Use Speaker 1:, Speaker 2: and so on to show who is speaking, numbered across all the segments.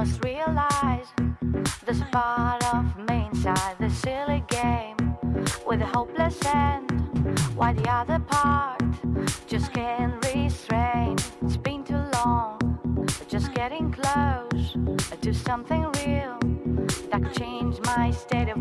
Speaker 1: must realize this part of me inside the silly game with a hopeless end. Why the other part just can't restrain. It's been too long, just getting close to something real that could change my state of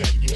Speaker 1: back.